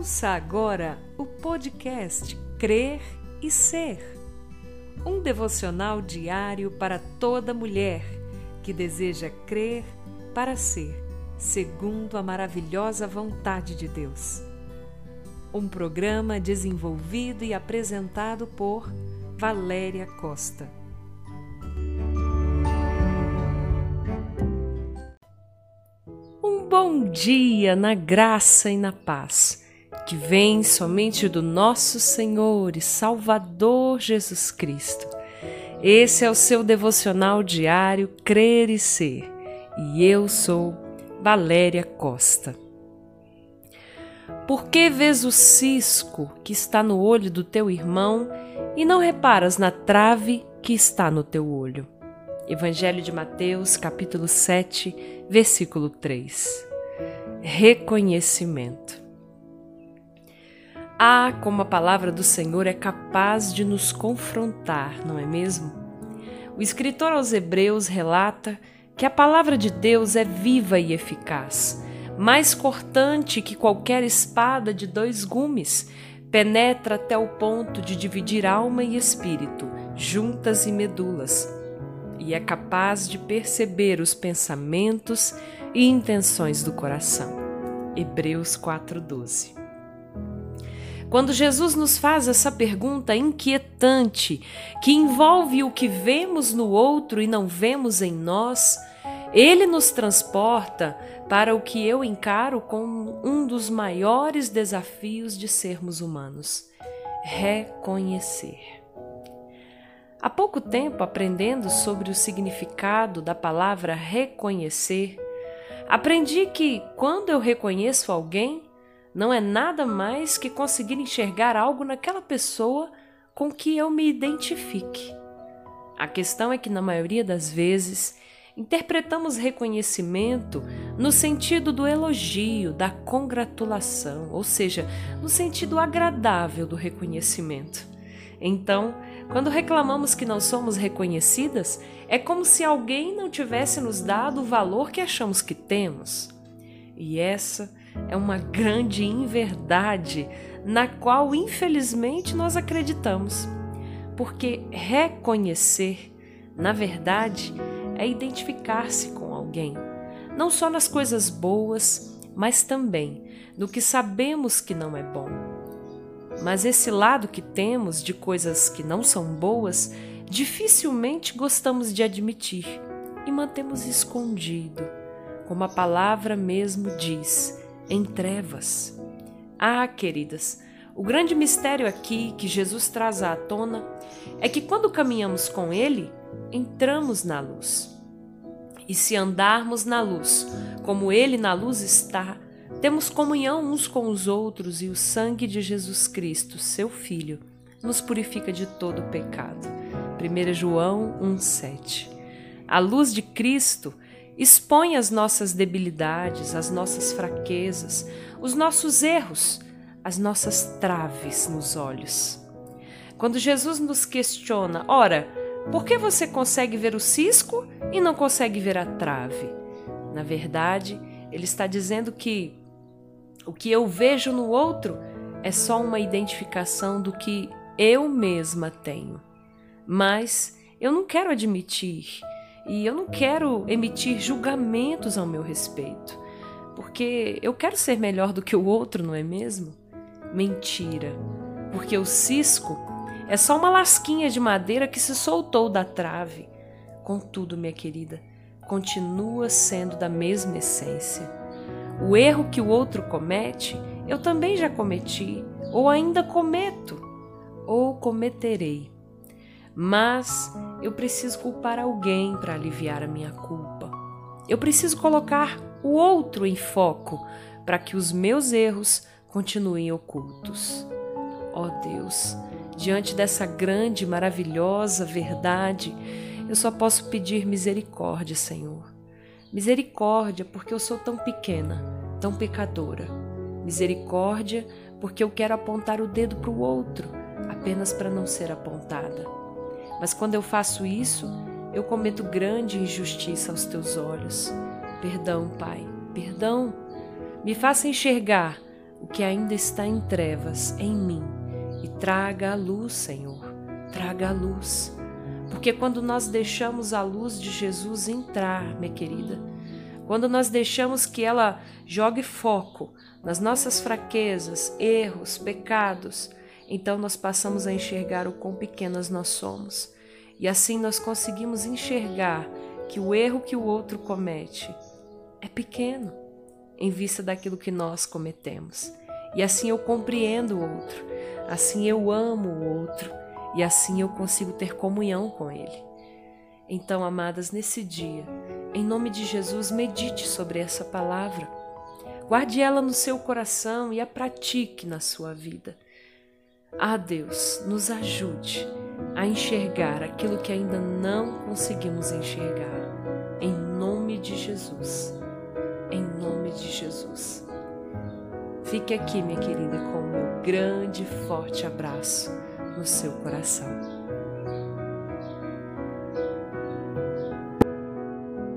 Ouça agora o podcast Crer e Ser. Um devocional diário para toda mulher que deseja crer para ser, segundo a maravilhosa vontade de Deus. Um programa desenvolvido e apresentado por Valéria Costa. Um bom dia na graça e na paz que vem somente do nosso Senhor e Salvador Jesus Cristo. Esse é o seu devocional diário Crer e Ser, e eu sou Valéria Costa. Por que vês o cisco que está no olho do teu irmão e não reparas na trave que está no teu olho? Evangelho de Mateus, capítulo 7, versículo 3. Reconhecimento. Ah, como a palavra do Senhor é capaz de nos confrontar, não é mesmo? O escritor aos Hebreus relata que a palavra de Deus é viva e eficaz, mais cortante que qualquer espada de dois gumes, penetra até o ponto de dividir alma e espírito, juntas e medulas, e é capaz de perceber os pensamentos e intenções do coração. Hebreus 4:12. Quando Jesus nos faz essa pergunta inquietante, que envolve o que vemos no outro e não vemos em nós, ele nos transporta para o que eu encaro como um dos maiores desafios de sermos humanos: reconhecer. Há pouco tempo, aprendendo sobre o significado da palavra reconhecer, aprendi que quando eu reconheço alguém, não é nada mais que conseguir enxergar algo naquela pessoa com que eu me identifique. A questão é que, na maioria das vezes, interpretamos reconhecimento no sentido do elogio, da congratulação, ou seja, no sentido agradável do reconhecimento. Então, quando reclamamos que não somos reconhecidas, é como se alguém não tivesse nos dado o valor que achamos que temos. E essa é uma grande inverdade na qual, infelizmente, nós acreditamos. Porque reconhecer, na verdade, é identificar-se com alguém, não só nas coisas boas, mas também no que sabemos que não é bom. Mas esse lado que temos de coisas que não são boas, dificilmente gostamos de admitir e mantemos escondido, como a palavra mesmo diz em trevas. Ah, queridas, o grande mistério aqui que Jesus traz à tona é que quando caminhamos com Ele, entramos na luz. E se andarmos na luz, como Ele na luz está, temos comunhão uns com os outros e o sangue de Jesus Cristo, seu Filho, nos purifica de todo pecado. 1 João 1,7 A luz de Cristo expõe as nossas debilidades, as nossas fraquezas, os nossos erros, as nossas traves nos olhos. Quando Jesus nos questiona, ora, por que você consegue ver o cisco e não consegue ver a trave? Na verdade, ele está dizendo que o que eu vejo no outro é só uma identificação do que eu mesma tenho. Mas eu não quero admitir e eu não quero emitir julgamentos ao meu respeito, porque eu quero ser melhor do que o outro, não é mesmo? Mentira, porque o cisco é só uma lasquinha de madeira que se soltou da trave. Contudo, minha querida, continua sendo da mesma essência. O erro que o outro comete, eu também já cometi, ou ainda cometo, ou cometerei. Mas eu preciso culpar alguém para aliviar a minha culpa. Eu preciso colocar o outro em foco para que os meus erros continuem ocultos. Ó oh Deus, diante dessa grande maravilhosa verdade, eu só posso pedir misericórdia, Senhor. Misericórdia porque eu sou tão pequena, tão pecadora. Misericórdia porque eu quero apontar o dedo para o outro, apenas para não ser apontada. Mas quando eu faço isso, eu cometo grande injustiça aos teus olhos. Perdão, Pai, perdão. Me faça enxergar o que ainda está em trevas em mim e traga a luz, Senhor. Traga a luz. Porque quando nós deixamos a luz de Jesus entrar, minha querida, quando nós deixamos que ela jogue foco nas nossas fraquezas, erros, pecados, então nós passamos a enxergar o quão pequenas nós somos. E assim nós conseguimos enxergar que o erro que o outro comete é pequeno em vista daquilo que nós cometemos. E assim eu compreendo o outro, assim eu amo o outro e assim eu consigo ter comunhão com ele. Então, amadas, nesse dia, em nome de Jesus, medite sobre essa palavra. Guarde ela no seu coração e a pratique na sua vida. Ah, Deus, nos ajude a enxergar aquilo que ainda não conseguimos enxergar. Em nome de Jesus. Em nome de Jesus. Fique aqui, minha querida, com o meu grande e forte abraço no seu coração.